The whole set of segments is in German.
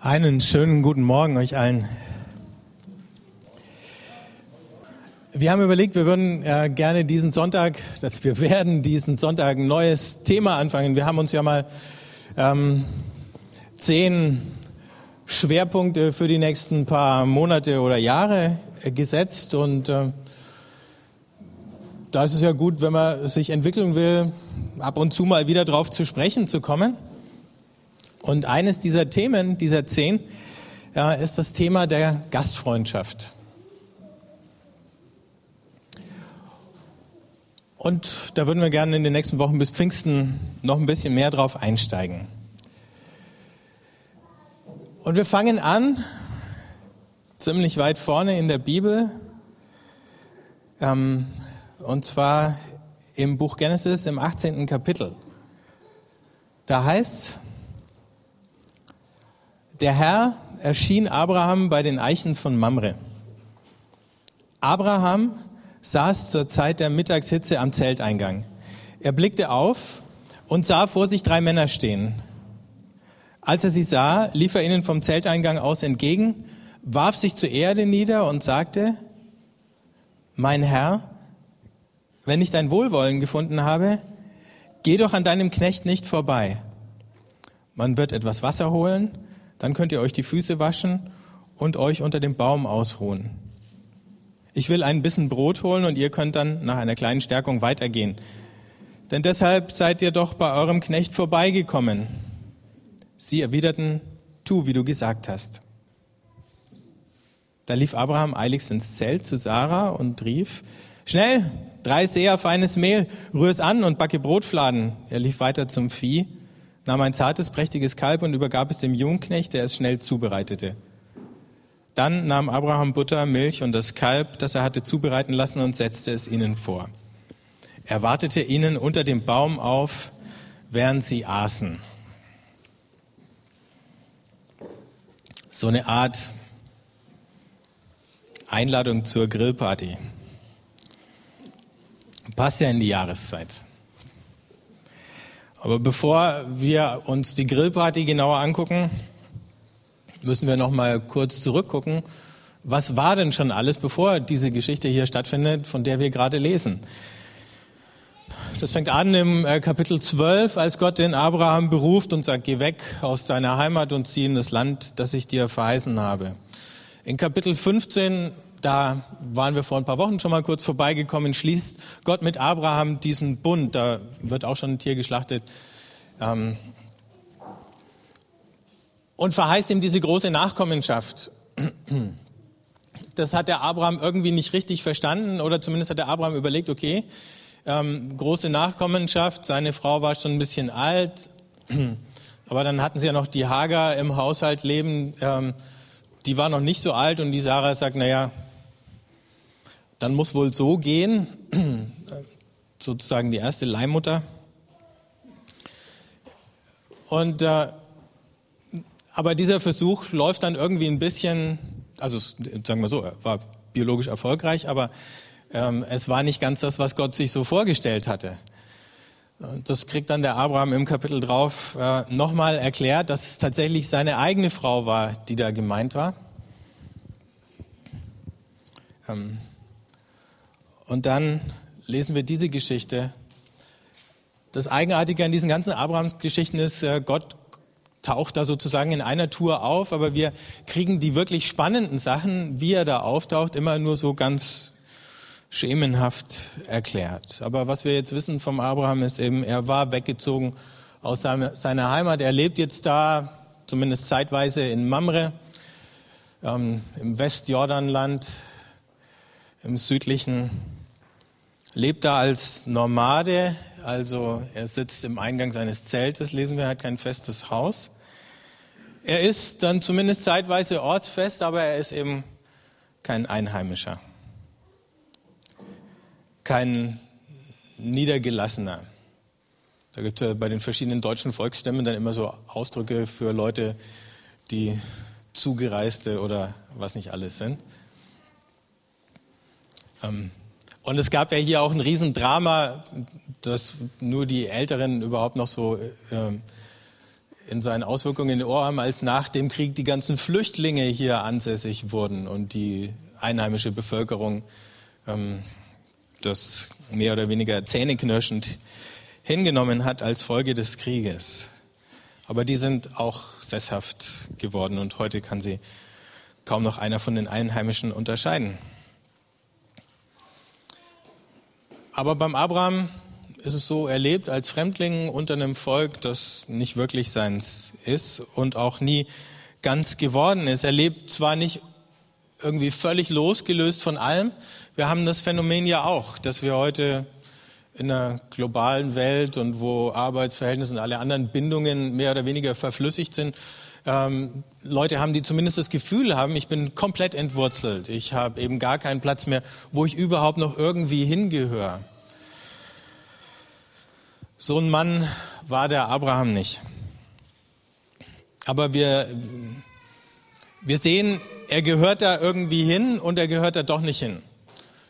Einen schönen guten Morgen euch allen. Wir haben überlegt, wir würden äh, gerne diesen Sonntag, dass wir werden diesen Sonntag ein neues Thema anfangen. Wir haben uns ja mal ähm, zehn Schwerpunkte für die nächsten paar Monate oder Jahre äh, gesetzt und äh, da ist es ja gut, wenn man sich entwickeln will, ab und zu mal wieder drauf zu sprechen zu kommen. Und eines dieser Themen, dieser zehn, ja, ist das Thema der Gastfreundschaft. Und da würden wir gerne in den nächsten Wochen bis Pfingsten noch ein bisschen mehr drauf einsteigen. Und wir fangen an, ziemlich weit vorne in der Bibel, ähm, und zwar im Buch Genesis im 18. Kapitel. Da heißt der Herr erschien Abraham bei den Eichen von Mamre. Abraham saß zur Zeit der Mittagshitze am Zelteingang. Er blickte auf und sah vor sich drei Männer stehen. Als er sie sah, lief er ihnen vom Zelteingang aus entgegen, warf sich zur Erde nieder und sagte, Mein Herr, wenn ich dein Wohlwollen gefunden habe, geh doch an deinem Knecht nicht vorbei. Man wird etwas Wasser holen dann könnt ihr euch die Füße waschen und euch unter dem Baum ausruhen. Ich will ein bisschen Brot holen und ihr könnt dann nach einer kleinen Stärkung weitergehen. Denn deshalb seid ihr doch bei eurem Knecht vorbeigekommen. Sie erwiderten, tu, wie du gesagt hast. Da lief Abraham eiligst ins Zelt zu Sarah und rief, schnell, drei sehr feines Mehl, rühr es an und backe Brotfladen. Er lief weiter zum Vieh nahm ein zartes, prächtiges Kalb und übergab es dem Jungknecht, der es schnell zubereitete. Dann nahm Abraham Butter, Milch und das Kalb, das er hatte zubereiten lassen, und setzte es ihnen vor. Er wartete ihnen unter dem Baum auf, während sie aßen. So eine Art Einladung zur Grillparty. Passt ja in die Jahreszeit. Aber bevor wir uns die Grillparty genauer angucken, müssen wir noch mal kurz zurückgucken. Was war denn schon alles, bevor diese Geschichte hier stattfindet, von der wir gerade lesen? Das fängt an im äh, Kapitel 12, als Gott den Abraham beruft und sagt, geh weg aus deiner Heimat und zieh in das Land, das ich dir verheißen habe. In Kapitel 15 da waren wir vor ein paar Wochen schon mal kurz vorbeigekommen, schließt Gott mit Abraham diesen Bund, da wird auch schon ein Tier geschlachtet, ähm, und verheißt ihm diese große Nachkommenschaft. Das hat der Abraham irgendwie nicht richtig verstanden, oder zumindest hat der Abraham überlegt, okay, ähm, große Nachkommenschaft, seine Frau war schon ein bisschen alt, aber dann hatten sie ja noch die Hager im Haushalt leben, ähm, die war noch nicht so alt und die Sarah sagt, naja, dann muss wohl so gehen, sozusagen die erste Leihmutter. Und äh, aber dieser Versuch läuft dann irgendwie ein bisschen, also sagen wir so, er war biologisch erfolgreich, aber ähm, es war nicht ganz das, was Gott sich so vorgestellt hatte. Und das kriegt dann der Abraham im Kapitel drauf äh, nochmal erklärt, dass es tatsächlich seine eigene Frau war, die da gemeint war. Ähm, und dann lesen wir diese Geschichte. Das Eigenartige an diesen ganzen Abrahams-Geschichten ist, äh, Gott taucht da sozusagen in einer Tour auf, aber wir kriegen die wirklich spannenden Sachen, wie er da auftaucht, immer nur so ganz schemenhaft erklärt. Aber was wir jetzt wissen vom Abraham ist eben, er war weggezogen aus seiner Heimat. Er lebt jetzt da, zumindest zeitweise in Mamre, ähm, im Westjordanland, im südlichen lebt da als Nomade, also er sitzt im Eingang seines Zeltes, lesen wir, er hat kein festes Haus. Er ist dann zumindest zeitweise ortsfest, aber er ist eben kein Einheimischer, kein Niedergelassener. Da gibt es bei den verschiedenen deutschen Volksstämmen dann immer so Ausdrücke für Leute, die Zugereiste oder was nicht alles sind. Ähm, und es gab ja hier auch ein Riesendrama, dass nur die Älteren überhaupt noch so äh, in seinen Auswirkungen in Oram, als nach dem Krieg die ganzen Flüchtlinge hier ansässig wurden und die einheimische Bevölkerung ähm, das mehr oder weniger zähneknirschend hingenommen hat als Folge des Krieges. Aber die sind auch sesshaft geworden und heute kann sie kaum noch einer von den Einheimischen unterscheiden. Aber beim Abraham ist es so, er lebt als Fremdling unter einem Volk, das nicht wirklich seins ist und auch nie ganz geworden ist. Er lebt zwar nicht irgendwie völlig losgelöst von allem. Wir haben das Phänomen ja auch, dass wir heute in einer globalen Welt und wo Arbeitsverhältnisse und alle anderen Bindungen mehr oder weniger verflüssigt sind, ähm, Leute haben, die zumindest das Gefühl haben, ich bin komplett entwurzelt. Ich habe eben gar keinen Platz mehr, wo ich überhaupt noch irgendwie hingehöre. So ein Mann war der Abraham nicht. Aber wir, wir sehen, er gehört da irgendwie hin und er gehört da doch nicht hin.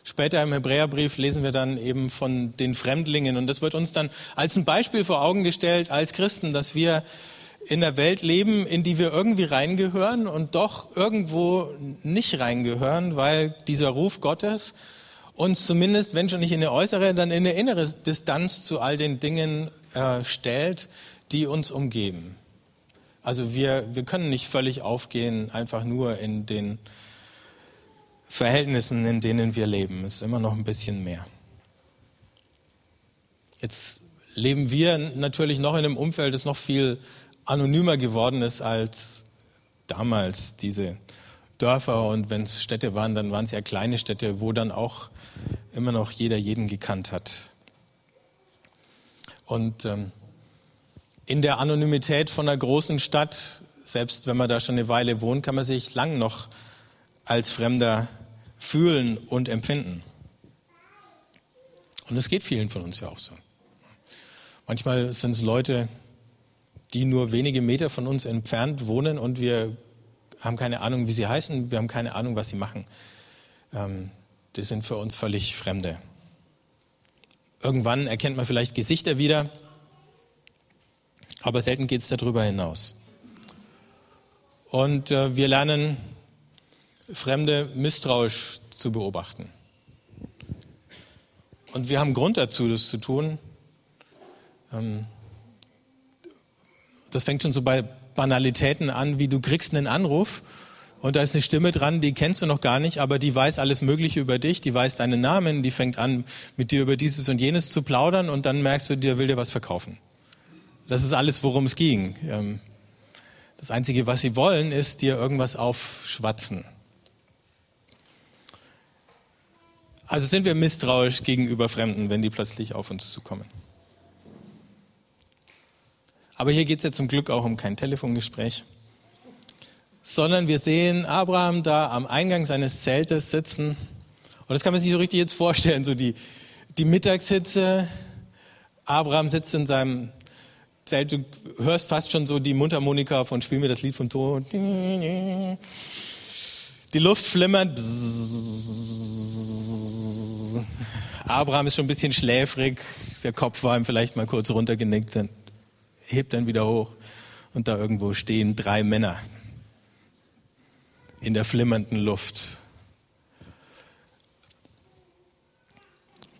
Später im Hebräerbrief lesen wir dann eben von den Fremdlingen und das wird uns dann als ein Beispiel vor Augen gestellt als Christen, dass wir in der Welt leben, in die wir irgendwie reingehören und doch irgendwo nicht reingehören, weil dieser Ruf Gottes uns zumindest, wenn schon nicht in eine äußere, dann in eine innere Distanz zu all den Dingen äh, stellt, die uns umgeben. Also wir, wir können nicht völlig aufgehen, einfach nur in den Verhältnissen, in denen wir leben. Es ist immer noch ein bisschen mehr. Jetzt leben wir natürlich noch in einem Umfeld, das noch viel anonymer geworden ist als damals diese Dörfer und wenn es Städte waren, dann waren es ja kleine Städte, wo dann auch immer noch jeder jeden gekannt hat. Und ähm, in der Anonymität von einer großen Stadt, selbst wenn man da schon eine Weile wohnt, kann man sich lang noch als Fremder fühlen und empfinden. Und es geht vielen von uns ja auch so. Manchmal sind es Leute, die nur wenige Meter von uns entfernt wohnen und wir haben keine Ahnung, wie sie heißen, wir haben keine Ahnung, was sie machen. Ähm, die sind für uns völlig Fremde. Irgendwann erkennt man vielleicht Gesichter wieder, aber selten geht es darüber hinaus. Und äh, wir lernen, Fremde misstrauisch zu beobachten. Und wir haben Grund dazu, das zu tun. Ähm, das fängt schon so bei Banalitäten an, wie du kriegst einen Anruf und da ist eine Stimme dran, die kennst du noch gar nicht, aber die weiß alles Mögliche über dich, die weiß deinen Namen, die fängt an, mit dir über dieses und jenes zu plaudern und dann merkst du, der will dir was verkaufen. Das ist alles, worum es ging. Ähm, das Einzige, was sie wollen, ist dir irgendwas aufschwatzen. Also sind wir misstrauisch gegenüber Fremden, wenn die plötzlich auf uns zukommen. Aber hier geht es ja zum Glück auch um kein Telefongespräch, sondern wir sehen Abraham da am Eingang seines Zeltes sitzen. Und das kann man sich so richtig jetzt vorstellen, so die, die Mittagshitze. Abraham sitzt in seinem Zelt, du hörst fast schon so die Mundharmonika von Spiel mir das Lied vom Tod. Die Luft flimmert. Abraham ist schon ein bisschen schläfrig, der Kopf war ihm vielleicht mal kurz runtergenickt hebt dann wieder hoch und da irgendwo stehen drei Männer in der flimmernden Luft.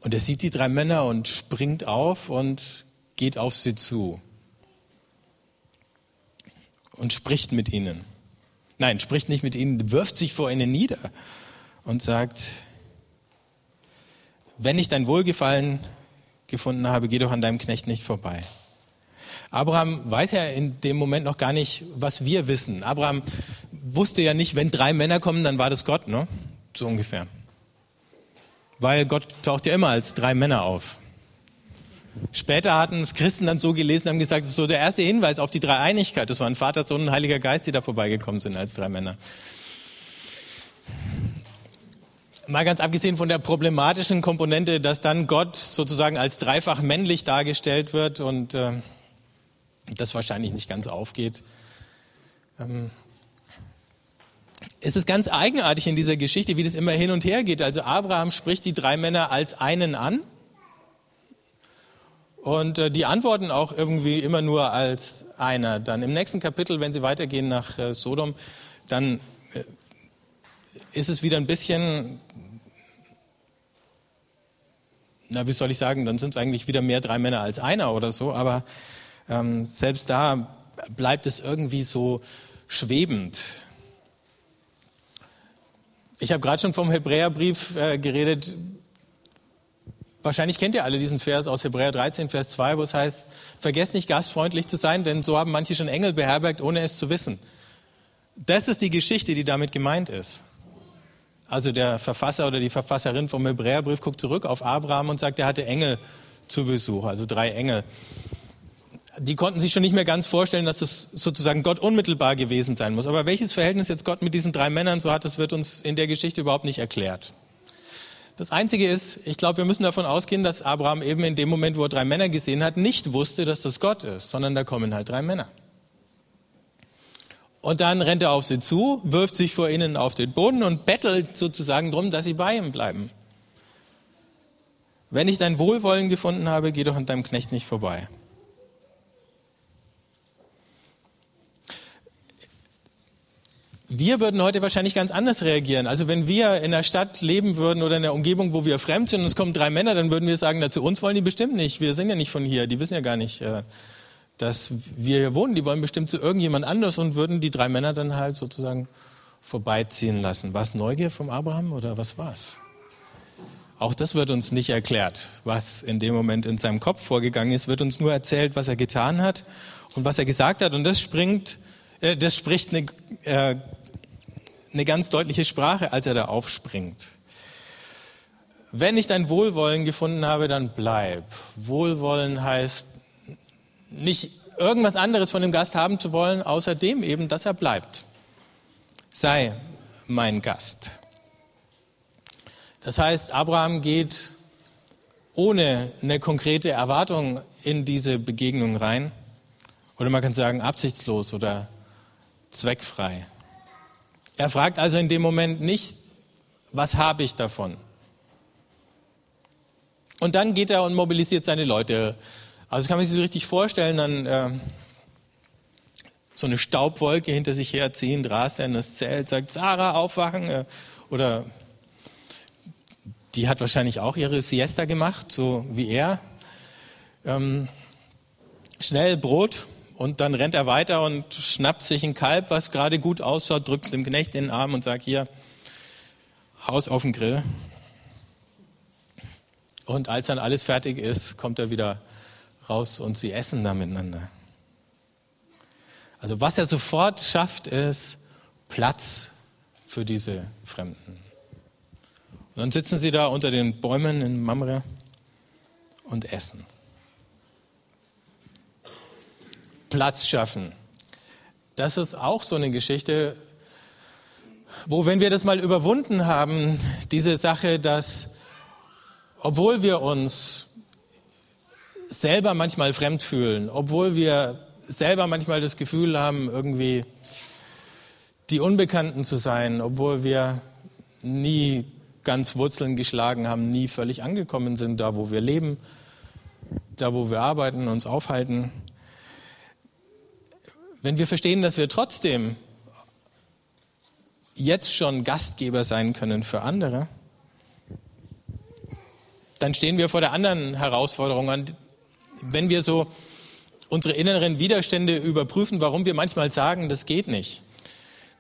Und er sieht die drei Männer und springt auf und geht auf sie zu und spricht mit ihnen. Nein, spricht nicht mit ihnen, wirft sich vor ihnen nieder und sagt, wenn ich dein Wohlgefallen gefunden habe, geh doch an deinem Knecht nicht vorbei. Abraham weiß ja in dem Moment noch gar nicht, was wir wissen. Abraham wusste ja nicht, wenn drei Männer kommen, dann war das Gott, ne? So ungefähr. Weil Gott taucht ja immer als drei Männer auf. Später hatten es Christen dann so gelesen, haben gesagt, das ist so der erste Hinweis auf die Dreieinigkeit. Das waren Vater, Sohn und Heiliger Geist, die da vorbeigekommen sind als drei Männer. Mal ganz abgesehen von der problematischen Komponente, dass dann Gott sozusagen als dreifach männlich dargestellt wird und äh, das wahrscheinlich nicht ganz aufgeht. Ähm, es ist ganz eigenartig in dieser Geschichte, wie das immer hin und her geht. Also Abraham spricht die drei Männer als einen an Und äh, die antworten auch irgendwie immer nur als einer. Dann im nächsten Kapitel, wenn sie weitergehen nach äh, Sodom, dann äh, ist es wieder ein bisschen, na, wie soll ich sagen, dann sind es eigentlich wieder mehr drei Männer als einer oder so, aber ähm, selbst da bleibt es irgendwie so schwebend. Ich habe gerade schon vom Hebräerbrief äh, geredet. Wahrscheinlich kennt ihr alle diesen Vers aus Hebräer 13, Vers 2, wo es heißt, vergesst nicht gastfreundlich zu sein, denn so haben manche schon Engel beherbergt, ohne es zu wissen. Das ist die Geschichte, die damit gemeint ist. Also der Verfasser oder die Verfasserin vom Hebräerbrief guckt zurück auf Abraham und sagt, er hatte Engel zu Besuch, also drei Engel. Die konnten sich schon nicht mehr ganz vorstellen, dass das sozusagen Gott unmittelbar gewesen sein muss. Aber welches Verhältnis jetzt Gott mit diesen drei Männern so hat, das wird uns in der Geschichte überhaupt nicht erklärt. Das Einzige ist, ich glaube, wir müssen davon ausgehen, dass Abraham eben in dem Moment, wo er drei Männer gesehen hat, nicht wusste, dass das Gott ist, sondern da kommen halt drei Männer. Und dann rennt er auf sie zu, wirft sich vor ihnen auf den Boden und bettelt sozusagen darum, dass sie bei ihm bleiben. Wenn ich dein Wohlwollen gefunden habe, geh doch an deinem Knecht nicht vorbei. Wir würden heute wahrscheinlich ganz anders reagieren. Also wenn wir in der Stadt leben würden oder in der Umgebung, wo wir fremd sind und es kommen drei Männer, dann würden wir sagen, na, zu uns wollen die bestimmt nicht. Wir sind ja nicht von hier. Die wissen ja gar nicht, äh, dass wir hier wohnen. Die wollen bestimmt zu irgendjemand anders und würden die drei Männer dann halt sozusagen vorbeiziehen lassen. War es Neugier vom Abraham oder was war's? Auch das wird uns nicht erklärt, was in dem Moment in seinem Kopf vorgegangen ist, wird uns nur erzählt, was er getan hat und was er gesagt hat. Und das springt, äh, das spricht eine äh, eine ganz deutliche Sprache, als er da aufspringt. Wenn ich dein Wohlwollen gefunden habe, dann bleib. Wohlwollen heißt nicht irgendwas anderes von dem Gast haben zu wollen, außer dem eben, dass er bleibt. Sei mein Gast. Das heißt, Abraham geht ohne eine konkrete Erwartung in diese Begegnung rein. Oder man kann sagen, absichtslos oder zweckfrei. Er fragt also in dem Moment nicht, was habe ich davon? Und dann geht er und mobilisiert seine Leute. Also das kann man sich so richtig vorstellen, dann äh, so eine Staubwolke hinter sich herziehend, rast er in das Zelt, sagt, Sarah, aufwachen. Äh, oder die hat wahrscheinlich auch ihre Siesta gemacht, so wie er. Ähm, schnell Brot, und dann rennt er weiter und schnappt sich ein Kalb, was gerade gut ausschaut, drückt es dem Knecht in den Arm und sagt, hier, Haus auf den Grill. Und als dann alles fertig ist, kommt er wieder raus und sie essen da miteinander. Also was er sofort schafft, ist Platz für diese Fremden. Und dann sitzen sie da unter den Bäumen in Mamre und essen. Platz schaffen. Das ist auch so eine Geschichte, wo, wenn wir das mal überwunden haben, diese Sache, dass obwohl wir uns selber manchmal fremd fühlen, obwohl wir selber manchmal das Gefühl haben, irgendwie die Unbekannten zu sein, obwohl wir nie ganz Wurzeln geschlagen haben, nie völlig angekommen sind, da wo wir leben, da wo wir arbeiten, uns aufhalten, wenn wir verstehen, dass wir trotzdem jetzt schon Gastgeber sein können für andere, dann stehen wir vor der anderen Herausforderung. Wenn wir so unsere inneren Widerstände überprüfen, warum wir manchmal sagen, das geht nicht,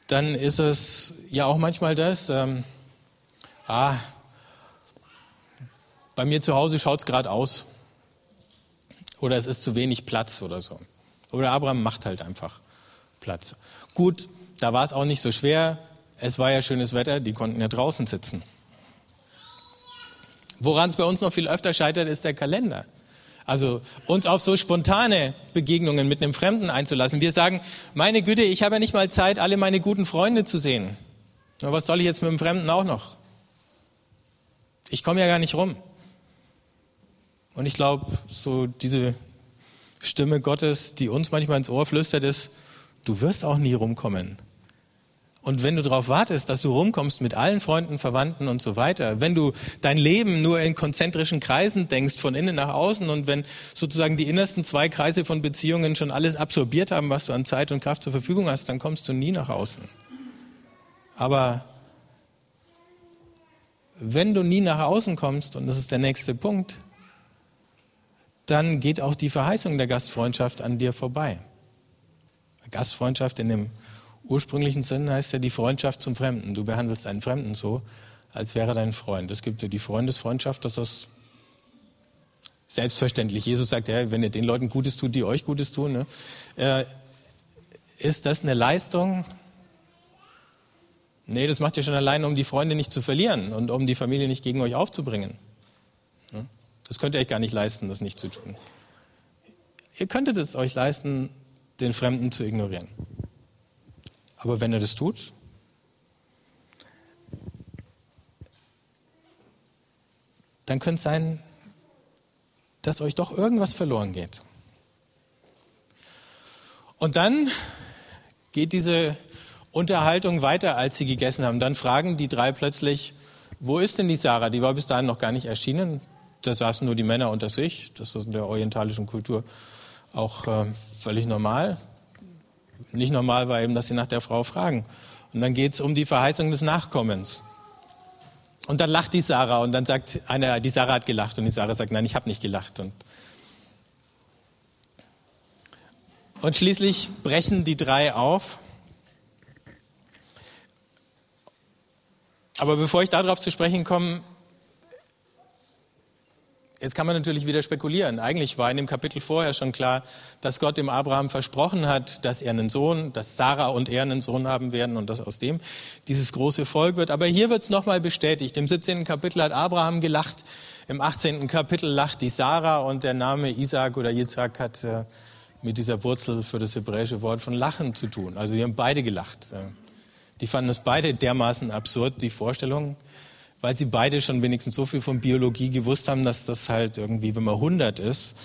dann ist es ja auch manchmal das, ähm, ah, bei mir zu Hause schaut es gerade aus oder es ist zu wenig Platz oder so. Oder Abraham macht halt einfach Platz. Gut, da war es auch nicht so schwer. Es war ja schönes Wetter, die konnten ja draußen sitzen. Woran es bei uns noch viel öfter scheitert, ist der Kalender. Also uns auf so spontane Begegnungen mit einem Fremden einzulassen. Wir sagen, meine Güte, ich habe ja nicht mal Zeit, alle meine guten Freunde zu sehen. Na, was soll ich jetzt mit dem Fremden auch noch? Ich komme ja gar nicht rum. Und ich glaube, so diese Stimme Gottes, die uns manchmal ins Ohr flüstert, ist, du wirst auch nie rumkommen. Und wenn du darauf wartest, dass du rumkommst mit allen Freunden, Verwandten und so weiter, wenn du dein Leben nur in konzentrischen Kreisen denkst, von innen nach außen und wenn sozusagen die innersten zwei Kreise von Beziehungen schon alles absorbiert haben, was du an Zeit und Kraft zur Verfügung hast, dann kommst du nie nach außen. Aber wenn du nie nach außen kommst, und das ist der nächste Punkt, dann geht auch die Verheißung der Gastfreundschaft an dir vorbei. Gastfreundschaft in dem ursprünglichen Sinn heißt ja die Freundschaft zum Fremden. Du behandelst einen Fremden so, als wäre dein Freund. Es gibt ja die Freundesfreundschaft, das ist selbstverständlich. Jesus sagt ja, wenn ihr den Leuten Gutes tut, die euch Gutes tun, ne? äh, ist das eine Leistung? Nee, das macht ihr schon allein, um die Freunde nicht zu verlieren und um die Familie nicht gegen euch aufzubringen. Das könnt ihr euch gar nicht leisten, das nicht zu tun. Ihr könntet es euch leisten, den Fremden zu ignorieren. Aber wenn ihr das tut, dann könnte es sein, dass euch doch irgendwas verloren geht. Und dann geht diese Unterhaltung weiter, als sie gegessen haben. Dann fragen die drei plötzlich, wo ist denn die Sarah? Die war bis dahin noch gar nicht erschienen. Da saßen nur die Männer unter sich. Das ist in der orientalischen Kultur auch äh, völlig normal. Nicht normal war eben, dass sie nach der Frau fragen. Und dann geht es um die Verheißung des Nachkommens. Und dann lacht die Sarah und dann sagt einer, die Sarah hat gelacht und die Sarah sagt, nein, ich habe nicht gelacht. Und, und schließlich brechen die drei auf Aber bevor ich darauf zu sprechen komme, Jetzt kann man natürlich wieder spekulieren. Eigentlich war in dem Kapitel vorher schon klar, dass Gott dem Abraham versprochen hat, dass er einen Sohn, dass Sarah und er einen Sohn haben werden und dass aus dem dieses große Volk wird. Aber hier wird es nochmal bestätigt. Im 17. Kapitel hat Abraham gelacht, im 18. Kapitel lacht die Sarah und der Name Isaac oder Yitzhak hat äh, mit dieser Wurzel für das hebräische Wort von Lachen zu tun. Also die haben beide gelacht. Die fanden es beide dermaßen absurd, die Vorstellung, weil sie beide schon wenigstens so viel von Biologie gewusst haben, dass das halt irgendwie, wenn man 100 ist,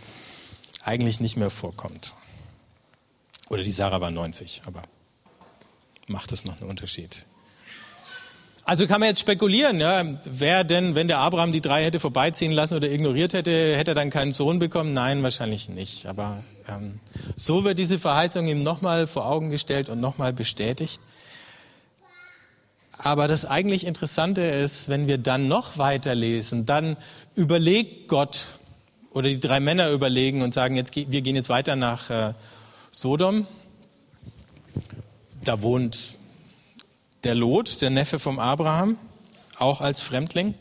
eigentlich nicht mehr vorkommt. Oder die Sarah war 90, aber macht das noch einen Unterschied? Also kann man jetzt spekulieren, ja, wer denn, wenn der Abraham die drei hätte vorbeiziehen lassen oder ignoriert hätte, hätte er dann keinen Sohn bekommen? Nein, wahrscheinlich nicht. Aber ähm, so wird diese Verheißung ihm nochmal vor Augen gestellt und nochmal bestätigt. Aber das eigentlich Interessante ist, wenn wir dann noch weiterlesen, dann überlegt Gott oder die drei Männer überlegen und sagen, jetzt, wir gehen jetzt weiter nach äh, Sodom. Da wohnt der Lot, der Neffe vom Abraham, auch als Fremdling.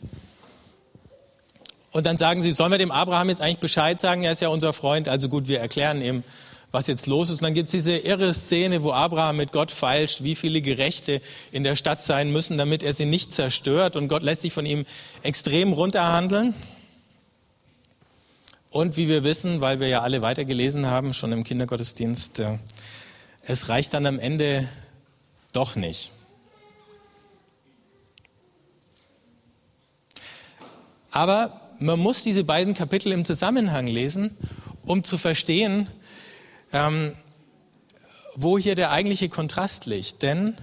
Und dann sagen sie, sollen wir dem Abraham jetzt eigentlich Bescheid sagen? Er ist ja unser Freund, also gut, wir erklären ihm, was jetzt los ist. Und dann gibt es diese irre Szene, wo Abraham mit Gott feilscht, wie viele Gerechte in der Stadt sein müssen, damit er sie nicht zerstört. Und Gott lässt sich von ihm extrem runterhandeln. Und wie wir wissen, weil wir ja alle weitergelesen haben, schon im Kindergottesdienst, äh, es reicht dann am Ende doch nicht. Aber man muss diese beiden Kapitel im Zusammenhang lesen, um zu verstehen, ähm, wo hier der eigentliche Kontrast liegt. Denn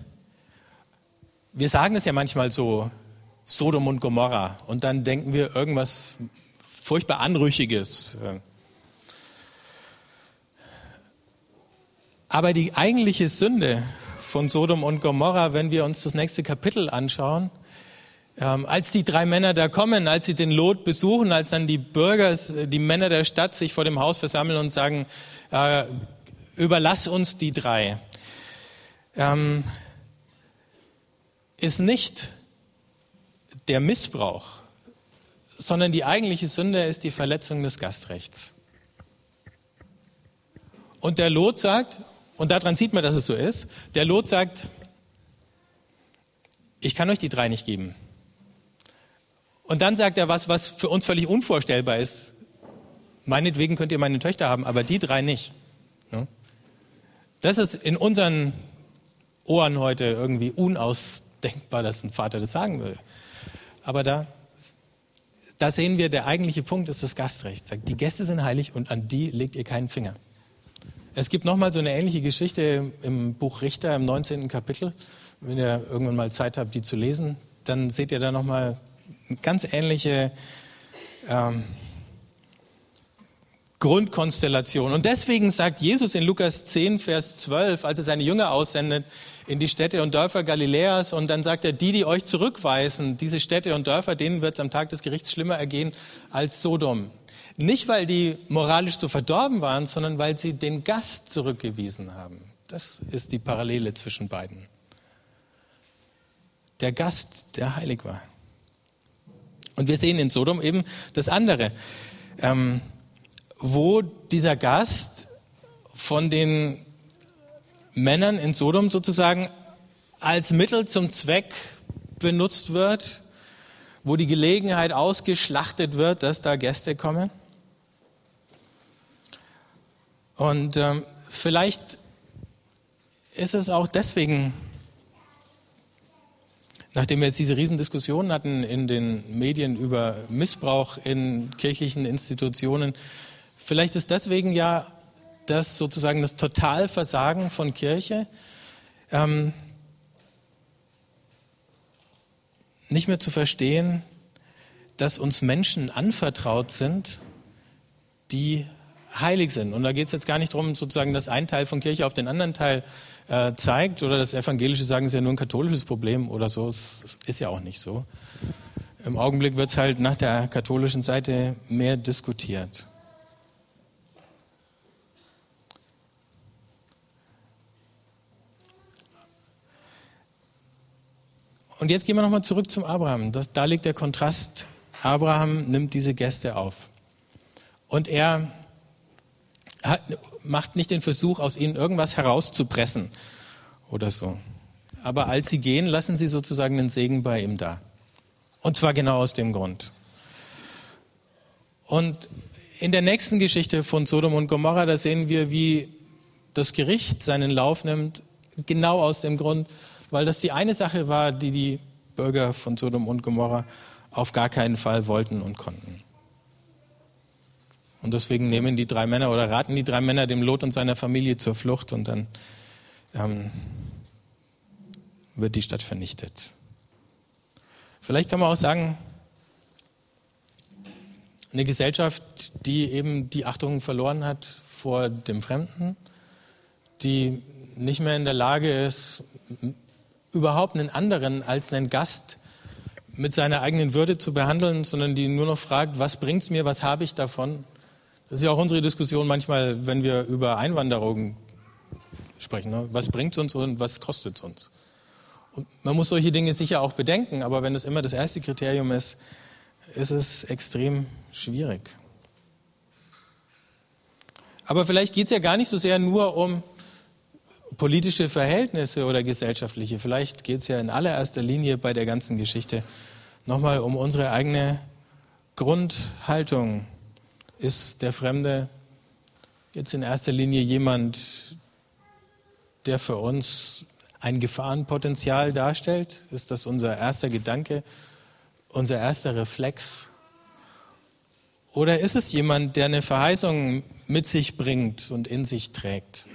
wir sagen es ja manchmal so, Sodom und Gomorra, und dann denken wir irgendwas furchtbar Anrüchiges. Aber die eigentliche Sünde von Sodom und Gomorra, wenn wir uns das nächste Kapitel anschauen, ähm, als die drei Männer da kommen, als sie den Lot besuchen, als dann die Bürger, die Männer der Stadt sich vor dem Haus versammeln und sagen, äh, überlass uns die drei, ähm, ist nicht der Missbrauch, sondern die eigentliche Sünde ist die Verletzung des Gastrechts. Und der Lot sagt, und daran sieht man, dass es so ist, der Lot sagt, ich kann euch die drei nicht geben. Und dann sagt er was, was für uns völlig unvorstellbar ist. Meinetwegen könnt ihr meine Töchter haben, aber die drei nicht. Das ist in unseren Ohren heute irgendwie unausdenkbar, dass ein Vater das sagen würde. Aber da, da sehen wir, der eigentliche Punkt ist das Gastrecht. Sagt, die Gäste sind heilig und an die legt ihr keinen Finger. Es gibt nochmal so eine ähnliche Geschichte im Buch Richter im 19. Kapitel. Wenn ihr irgendwann mal Zeit habt, die zu lesen, dann seht ihr da nochmal ganz ähnliche ähm, Grundkonstellation. Und deswegen sagt Jesus in Lukas 10, Vers 12, als er seine Jünger aussendet in die Städte und Dörfer Galiläas, und dann sagt er, die, die euch zurückweisen, diese Städte und Dörfer, denen wird es am Tag des Gerichts schlimmer ergehen als Sodom. Nicht, weil die moralisch so verdorben waren, sondern weil sie den Gast zurückgewiesen haben. Das ist die Parallele zwischen beiden. Der Gast, der heilig war. Und wir sehen in Sodom eben das andere. Ähm, wo dieser Gast von den Männern in Sodom sozusagen als Mittel zum Zweck benutzt wird, wo die Gelegenheit ausgeschlachtet wird, dass da Gäste kommen. Und ähm, vielleicht ist es auch deswegen, nachdem wir jetzt diese Riesendiskussionen hatten in den Medien über Missbrauch in kirchlichen Institutionen, Vielleicht ist deswegen ja das sozusagen das Totalversagen von Kirche ähm, nicht mehr zu verstehen, dass uns Menschen anvertraut sind, die heilig sind. Und da geht es jetzt gar nicht darum, sozusagen, dass ein Teil von Kirche auf den anderen Teil äh, zeigt oder das Evangelische sagen, es ist ja nur ein katholisches Problem oder so. Es ist ja auch nicht so. Im Augenblick wird es halt nach der katholischen Seite mehr diskutiert. Und jetzt gehen wir nochmal zurück zum Abraham. Das, da liegt der Kontrast. Abraham nimmt diese Gäste auf. Und er macht nicht den Versuch, aus ihnen irgendwas herauszupressen oder so. Aber als sie gehen, lassen sie sozusagen den Segen bei ihm da. Und zwar genau aus dem Grund. Und in der nächsten Geschichte von Sodom und Gomorra, da sehen wir, wie das Gericht seinen Lauf nimmt, genau aus dem Grund, weil das die eine Sache war, die die Bürger von Sodom und Gomorra auf gar keinen Fall wollten und konnten. Und deswegen nehmen die drei Männer oder raten die drei Männer dem Lot und seiner Familie zur Flucht und dann ähm, wird die Stadt vernichtet. Vielleicht kann man auch sagen, eine Gesellschaft, die eben die Achtung verloren hat vor dem Fremden, die nicht mehr in der Lage ist, überhaupt einen anderen als einen Gast mit seiner eigenen Würde zu behandeln, sondern die nur noch fragt, was bringt es mir, was habe ich davon? Das ist ja auch unsere Diskussion manchmal, wenn wir über Einwanderung sprechen. Ne? Was bringt es uns und was kostet es uns? Und man muss solche Dinge sicher auch bedenken, aber wenn das immer das erste Kriterium ist, ist es extrem schwierig. Aber vielleicht geht es ja gar nicht so sehr nur um politische Verhältnisse oder gesellschaftliche. Vielleicht geht es ja in allererster Linie bei der ganzen Geschichte nochmal um unsere eigene Grundhaltung. Ist der Fremde jetzt in erster Linie jemand, der für uns ein Gefahrenpotenzial darstellt? Ist das unser erster Gedanke, unser erster Reflex? Oder ist es jemand, der eine Verheißung mit sich bringt und in sich trägt?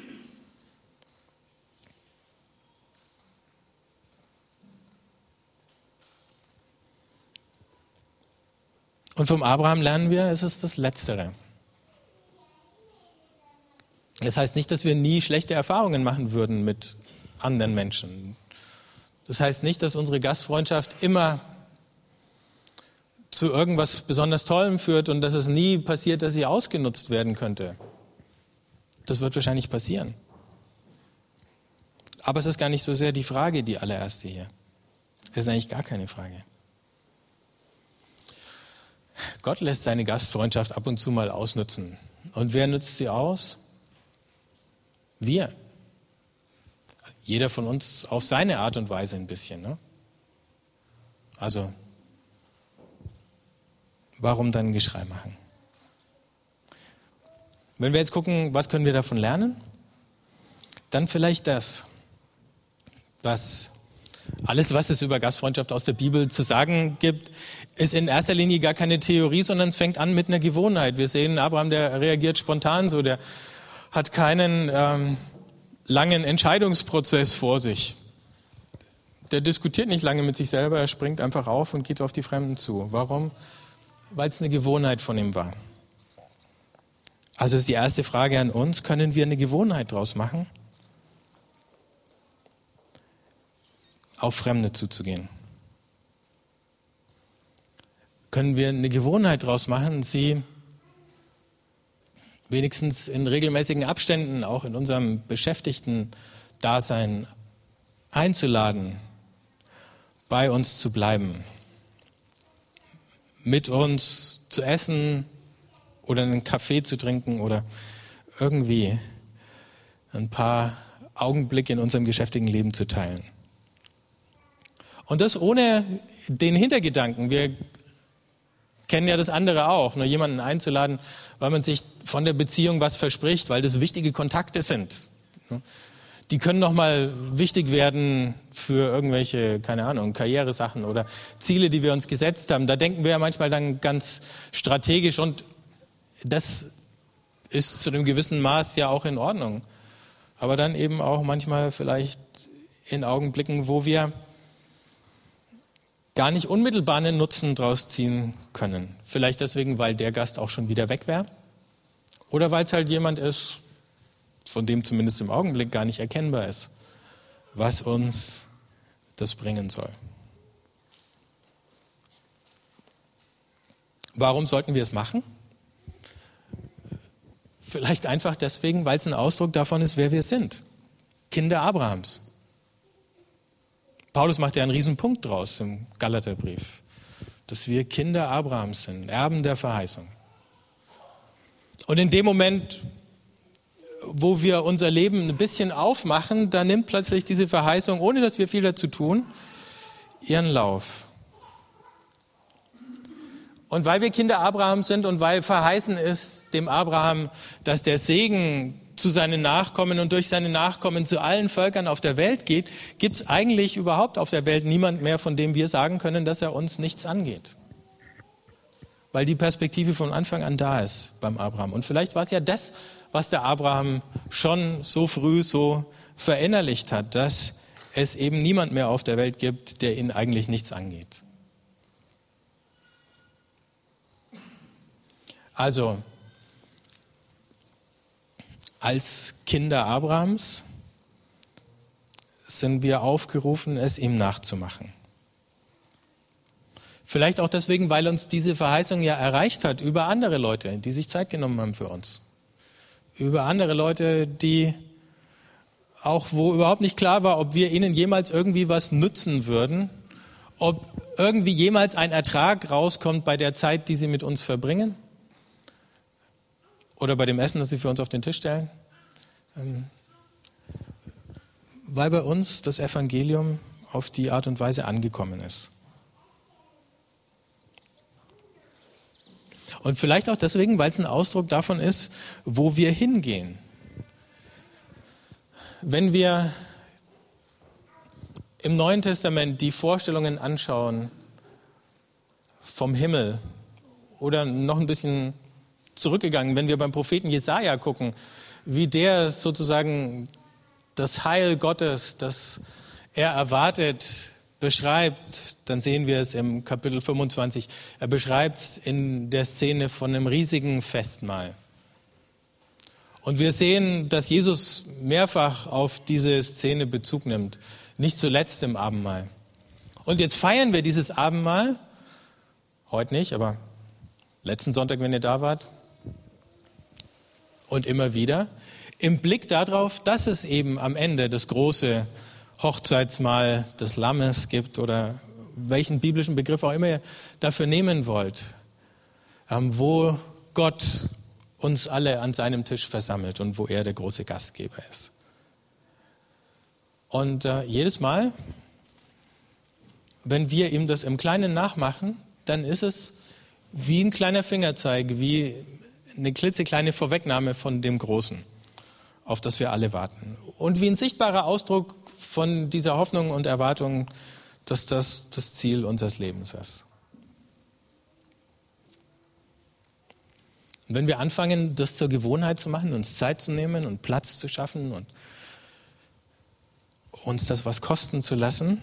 Und vom Abraham lernen wir, es ist das Letztere. Das heißt nicht, dass wir nie schlechte Erfahrungen machen würden mit anderen Menschen. Das heißt nicht, dass unsere Gastfreundschaft immer zu irgendwas besonders Tollem führt und dass es nie passiert, dass sie ausgenutzt werden könnte. Das wird wahrscheinlich passieren. Aber es ist gar nicht so sehr die Frage, die allererste hier. Es ist eigentlich gar keine Frage. Gott lässt seine Gastfreundschaft ab und zu mal ausnutzen. Und wer nutzt sie aus? Wir. Jeder von uns auf seine Art und Weise ein bisschen. Ne? Also, warum dann Geschrei machen? Wenn wir jetzt gucken, was können wir davon lernen, dann vielleicht das, was alles, was es über Gastfreundschaft aus der Bibel zu sagen gibt, ist in erster Linie gar keine Theorie, sondern es fängt an mit einer Gewohnheit. Wir sehen Abraham, der reagiert spontan so, der hat keinen ähm, langen Entscheidungsprozess vor sich. Der diskutiert nicht lange mit sich selber, er springt einfach auf und geht auf die Fremden zu. Warum? Weil es eine Gewohnheit von ihm war. Also ist die erste Frage an uns, können wir eine Gewohnheit daraus machen, auf Fremde zuzugehen? Können wir eine Gewohnheit daraus machen, sie wenigstens in regelmäßigen Abständen, auch in unserem Beschäftigten-Dasein einzuladen, bei uns zu bleiben, mit uns zu essen oder einen Kaffee zu trinken oder irgendwie ein paar Augenblicke in unserem geschäftigen Leben zu teilen. Und das ohne den Hintergedanken. Wir kennen ja das andere auch, nur jemanden einzuladen, weil man sich von der Beziehung was verspricht, weil das wichtige Kontakte sind. Die können noch mal wichtig werden für irgendwelche, keine Ahnung, Karrieresachen oder Ziele, die wir uns gesetzt haben. Da denken wir ja manchmal dann ganz strategisch und das ist zu einem gewissen Maß ja auch in Ordnung. Aber dann eben auch manchmal vielleicht in Augenblicken, wo wir gar nicht unmittelbar einen Nutzen draus ziehen können. Vielleicht deswegen, weil der Gast auch schon wieder weg wäre. Oder weil es halt jemand ist, von dem zumindest im Augenblick gar nicht erkennbar ist, was uns das bringen soll. Warum sollten wir es machen? Vielleicht einfach deswegen, weil es ein Ausdruck davon ist, wer wir sind. Kinder Abrahams. Paulus macht ja einen Riesenpunkt draus im Galaterbrief, dass wir Kinder Abrahams sind, Erben der Verheißung. Und in dem Moment, wo wir unser Leben ein bisschen aufmachen, da nimmt plötzlich diese Verheißung, ohne dass wir viel dazu tun, ihren Lauf. Und weil wir Kinder Abrahams sind und weil verheißen ist dem Abraham, dass der Segen zu seinen Nachkommen und durch seine Nachkommen zu allen Völkern auf der Welt geht, gibt es eigentlich überhaupt auf der Welt niemand mehr, von dem wir sagen können, dass er uns nichts angeht. Weil die Perspektive von Anfang an da ist beim Abraham. Und vielleicht war es ja das, was der Abraham schon so früh so verinnerlicht hat, dass es eben niemand mehr auf der Welt gibt, der ihn eigentlich nichts angeht. Also, als Kinder Abrahams sind wir aufgerufen, es ihm nachzumachen. Vielleicht auch deswegen, weil uns diese Verheißung ja erreicht hat über andere Leute, die sich Zeit genommen haben für uns. Über andere Leute, die auch wo überhaupt nicht klar war, ob wir ihnen jemals irgendwie was nützen würden, ob irgendwie jemals ein Ertrag rauskommt bei der Zeit, die sie mit uns verbringen. Oder bei dem Essen, das Sie für uns auf den Tisch stellen. Ähm, weil bei uns das Evangelium auf die Art und Weise angekommen ist. Und vielleicht auch deswegen, weil es ein Ausdruck davon ist, wo wir hingehen. Wenn wir im Neuen Testament die Vorstellungen anschauen vom Himmel oder noch ein bisschen zurückgegangen. Wenn wir beim Propheten Jesaja gucken, wie der sozusagen das Heil Gottes, das er erwartet, beschreibt, dann sehen wir es im Kapitel 25. Er beschreibt es in der Szene von einem riesigen Festmahl. Und wir sehen, dass Jesus mehrfach auf diese Szene Bezug nimmt, nicht zuletzt im Abendmahl. Und jetzt feiern wir dieses Abendmahl, heute nicht, aber letzten Sonntag, wenn ihr da wart, und immer wieder, im Blick darauf, dass es eben am Ende das große Hochzeitsmahl des Lammes gibt oder welchen biblischen Begriff auch immer ihr dafür nehmen wollt, ähm, wo Gott uns alle an seinem Tisch versammelt und wo er der große Gastgeber ist. Und äh, jedes Mal, wenn wir ihm das im Kleinen nachmachen, dann ist es wie ein kleiner Fingerzeig, wie eine klitzekleine Vorwegnahme von dem Großen, auf das wir alle warten. Und wie ein sichtbarer Ausdruck von dieser Hoffnung und Erwartung, dass das das Ziel unseres Lebens ist. Und wenn wir anfangen, das zur Gewohnheit zu machen, uns Zeit zu nehmen und Platz zu schaffen und uns das was kosten zu lassen,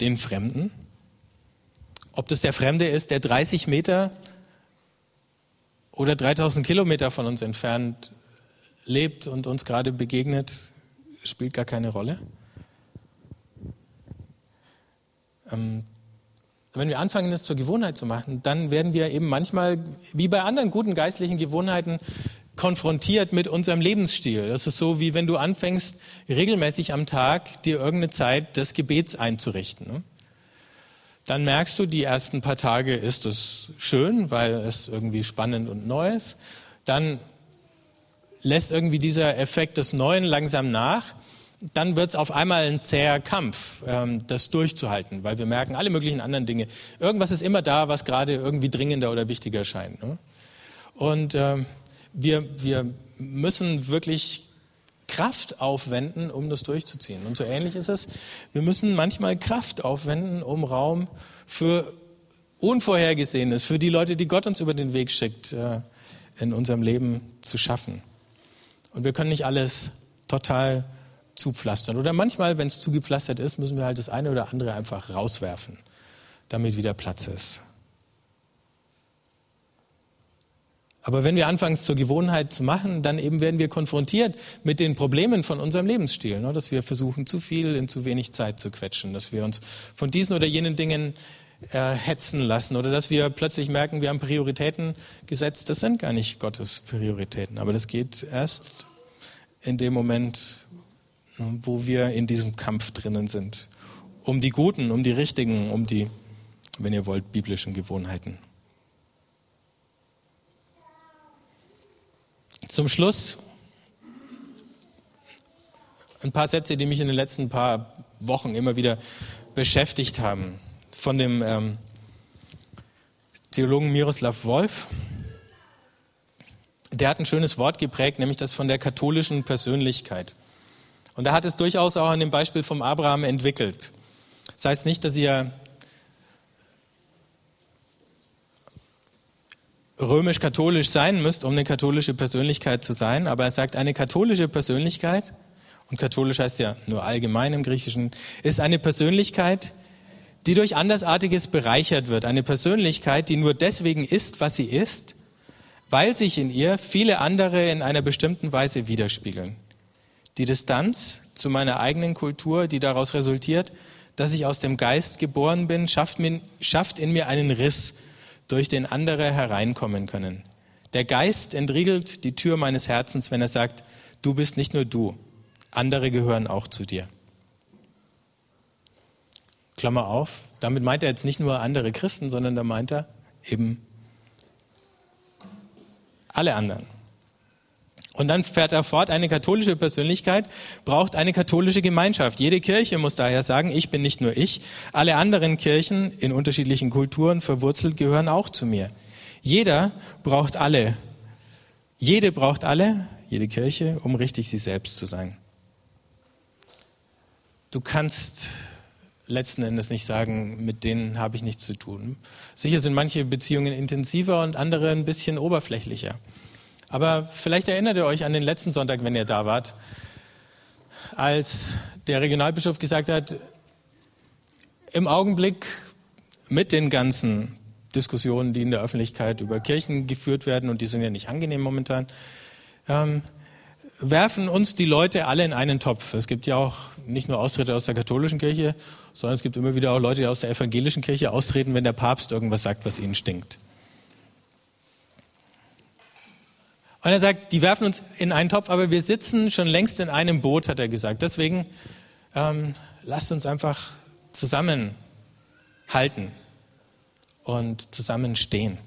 den Fremden, ob das der Fremde ist, der 30 Meter oder 3000 Kilometer von uns entfernt lebt und uns gerade begegnet, spielt gar keine Rolle. Ähm, wenn wir anfangen, das zur Gewohnheit zu machen, dann werden wir eben manchmal, wie bei anderen guten geistlichen Gewohnheiten, konfrontiert mit unserem Lebensstil. Das ist so, wie wenn du anfängst, regelmäßig am Tag dir irgendeine Zeit des Gebets einzurichten. Ne? Dann merkst du, die ersten paar Tage ist es schön, weil es irgendwie spannend und neu ist. Dann lässt irgendwie dieser Effekt des Neuen langsam nach dann wird es auf einmal ein zäher Kampf, ähm, das durchzuhalten, weil wir merken alle möglichen anderen Dinge. Irgendwas ist immer da, was gerade irgendwie dringender oder wichtiger scheint. Ne? Und ähm, wir, wir müssen wirklich Kraft aufwenden, um das durchzuziehen. Und so ähnlich ist es. Wir müssen manchmal Kraft aufwenden, um Raum für Unvorhergesehenes, für die Leute, die Gott uns über den Weg schickt, äh, in unserem Leben zu schaffen. Und wir können nicht alles total zupflastern. Oder manchmal, wenn es zugepflastert ist, müssen wir halt das eine oder andere einfach rauswerfen, damit wieder Platz ist. Aber wenn wir anfangen, es zur Gewohnheit zu machen, dann eben werden wir konfrontiert mit den Problemen von unserem Lebensstil, ne? dass wir versuchen, zu viel in zu wenig Zeit zu quetschen, dass wir uns von diesen oder jenen Dingen äh, hetzen lassen oder dass wir plötzlich merken, wir haben Prioritäten gesetzt, das sind gar nicht Gottes Prioritäten. Aber das geht erst in dem Moment, wo wir in diesem Kampf drinnen sind. Um die guten, um die richtigen, um die, wenn ihr wollt, biblischen Gewohnheiten. Zum Schluss ein paar Sätze, die mich in den letzten paar Wochen immer wieder beschäftigt haben. Von dem ähm, Theologen Miroslav Wolf. Der hat ein schönes Wort geprägt, nämlich das von der katholischen Persönlichkeit. Und er hat es durchaus auch an dem Beispiel vom Abraham entwickelt. Das heißt nicht, dass ihr römisch-katholisch sein müsst, um eine katholische Persönlichkeit zu sein, aber er sagt, eine katholische Persönlichkeit, und katholisch heißt ja nur allgemein im Griechischen, ist eine Persönlichkeit, die durch Andersartiges bereichert wird. Eine Persönlichkeit, die nur deswegen ist, was sie ist, weil sich in ihr viele andere in einer bestimmten Weise widerspiegeln. Die Distanz zu meiner eigenen Kultur, die daraus resultiert, dass ich aus dem Geist geboren bin, schafft, in mir einen Riss, durch den andere hereinkommen können. Der Geist entriegelt die Tür meines Herzens, wenn er sagt, du bist nicht nur du, andere gehören auch zu dir. Klammer auf, damit meint er jetzt nicht nur andere Christen, sondern da meint er eben alle anderen. Und dann fährt er fort, eine katholische Persönlichkeit braucht eine katholische Gemeinschaft. Jede Kirche muss daher sagen, ich bin nicht nur ich, alle anderen Kirchen in unterschiedlichen Kulturen verwurzelt gehören auch zu mir. Jeder braucht alle. Jede braucht alle, jede Kirche, um richtig sie selbst zu sein. Du kannst letzten Endes nicht sagen, mit denen habe ich nichts zu tun. Sicher sind manche Beziehungen intensiver und andere ein bisschen oberflächlicher. Aber vielleicht erinnert ihr euch an den letzten Sonntag, wenn ihr da wart, als der Regionalbischof gesagt hat, im Augenblick mit den ganzen Diskussionen, die in der Öffentlichkeit über Kirchen geführt werden, und die sind ja nicht angenehm momentan, ähm, werfen uns die Leute alle in einen Topf. Es gibt ja auch nicht nur Austritte aus der katholischen Kirche, sondern es gibt immer wieder auch Leute, die aus der evangelischen Kirche austreten, wenn der Papst irgendwas sagt, was ihnen stinkt. Und er sagt, die werfen uns in einen Topf, aber wir sitzen schon längst in einem Boot, hat er gesagt. Deswegen ähm, lasst uns einfach zusammenhalten und zusammenstehen.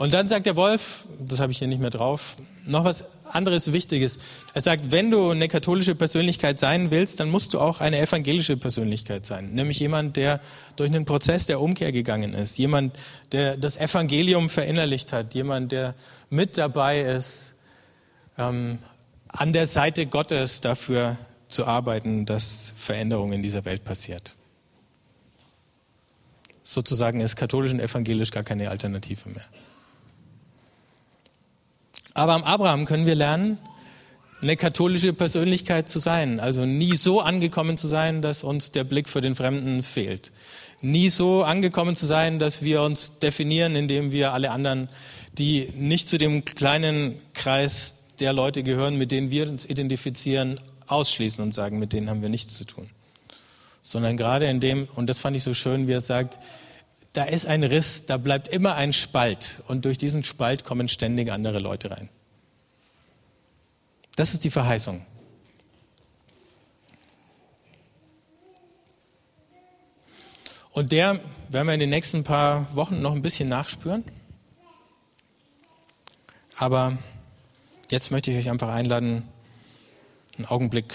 Und dann sagt der Wolf, das habe ich hier nicht mehr drauf, noch was anderes Wichtiges. Er sagt, wenn du eine katholische Persönlichkeit sein willst, dann musst du auch eine evangelische Persönlichkeit sein. Nämlich jemand, der durch einen Prozess der Umkehr gegangen ist. Jemand, der das Evangelium verinnerlicht hat. Jemand, der mit dabei ist, ähm, an der Seite Gottes dafür zu arbeiten, dass Veränderung in dieser Welt passiert. sozusagen ist katholisch und evangelisch gar keine Alternative mehr. Aber am Abraham können wir lernen, eine katholische Persönlichkeit zu sein. Also nie so angekommen zu sein, dass uns der Blick für den Fremden fehlt. Nie so angekommen zu sein, dass wir uns definieren, indem wir alle anderen, die nicht zu dem kleinen Kreis der Leute gehören, mit denen wir uns identifizieren, ausschließen und sagen, mit denen haben wir nichts zu tun. Sondern gerade in dem, und das fand ich so schön, wie er sagt, da ist ein Riss, da bleibt immer ein Spalt und durch diesen Spalt kommen ständig andere Leute rein. Das ist die Verheißung. Und der werden wir in den nächsten paar Wochen noch ein bisschen nachspüren. Aber jetzt möchte ich euch einfach einladen, einen Augenblick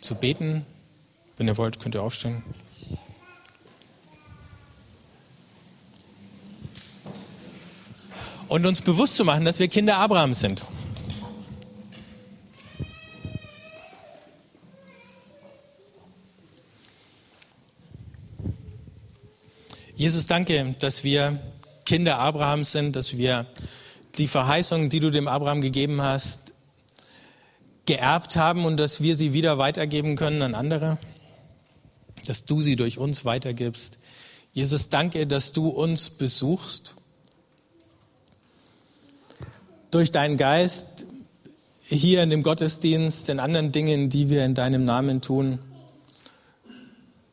zu beten. Wenn ihr wollt, könnt ihr aufstehen. Und uns bewusst zu machen, dass wir Kinder Abrahams sind. Jesus, danke, dass wir Kinder Abrahams sind, dass wir die Verheißung, die du dem Abraham gegeben hast, geerbt haben und dass wir sie wieder weitergeben können an andere, dass du sie durch uns weitergibst. Jesus, danke, dass du uns besuchst. Durch deinen Geist hier in dem Gottesdienst, in anderen Dingen, die wir in deinem Namen tun,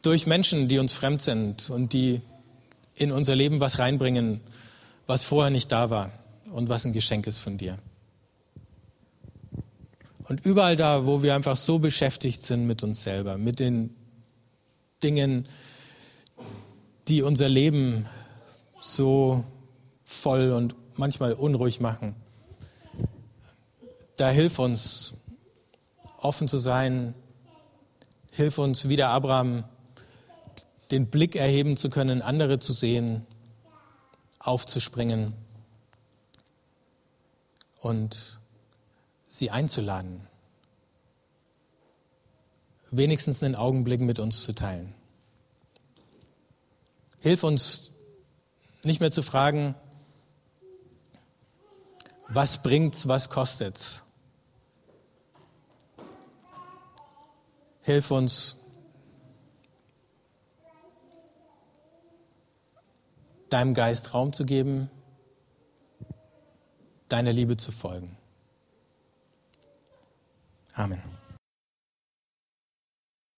durch Menschen, die uns fremd sind und die in unser Leben was reinbringen, was vorher nicht da war und was ein Geschenk ist von dir. Und überall da, wo wir einfach so beschäftigt sind mit uns selber, mit den Dingen, die unser Leben so voll und manchmal unruhig machen, da hilf uns, offen zu sein, hilf uns, wie der Abraham, den Blick erheben zu können, andere zu sehen, aufzuspringen und sie einzuladen, wenigstens einen Augenblick mit uns zu teilen. Hilf uns nicht mehr zu fragen, was bringt's, was kostet's. Hilf uns deinem Geist Raum zu geben, deiner Liebe zu folgen. Amen.